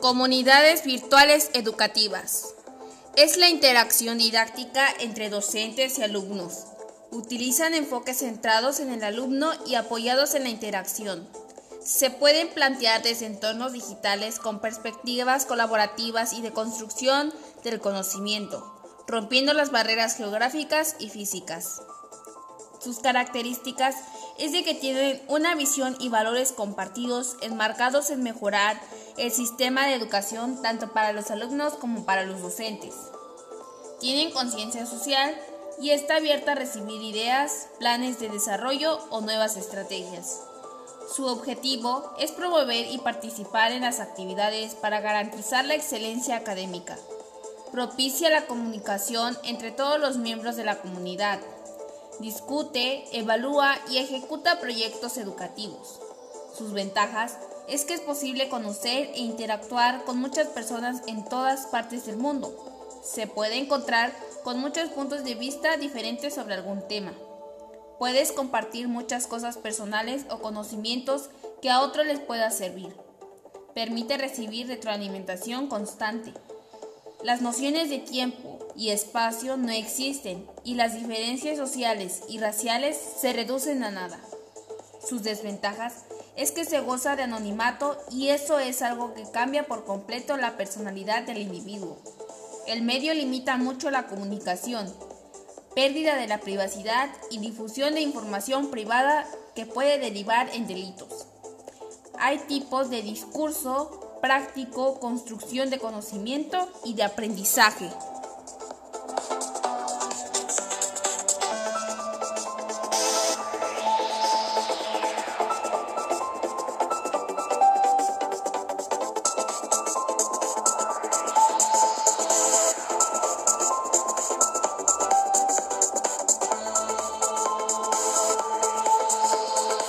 Comunidades virtuales educativas. Es la interacción didáctica entre docentes y alumnos. Utilizan enfoques centrados en el alumno y apoyados en la interacción. Se pueden plantear desde entornos digitales con perspectivas colaborativas y de construcción del conocimiento, rompiendo las barreras geográficas y físicas. Sus características es de que tienen una visión y valores compartidos enmarcados en mejorar el sistema de educación tanto para los alumnos como para los docentes. Tienen conciencia social y está abierta a recibir ideas, planes de desarrollo o nuevas estrategias. Su objetivo es promover y participar en las actividades para garantizar la excelencia académica. Propicia la comunicación entre todos los miembros de la comunidad discute, evalúa y ejecuta proyectos educativos. Sus ventajas es que es posible conocer e interactuar con muchas personas en todas partes del mundo. Se puede encontrar con muchos puntos de vista diferentes sobre algún tema. Puedes compartir muchas cosas personales o conocimientos que a otros les pueda servir. Permite recibir retroalimentación constante. Las nociones de tiempo y espacio no existen y las diferencias sociales y raciales se reducen a nada. Sus desventajas es que se goza de anonimato y eso es algo que cambia por completo la personalidad del individuo. El medio limita mucho la comunicación, pérdida de la privacidad y difusión de información privada que puede derivar en delitos. Hay tipos de discurso práctico, construcción de conocimiento y de aprendizaje.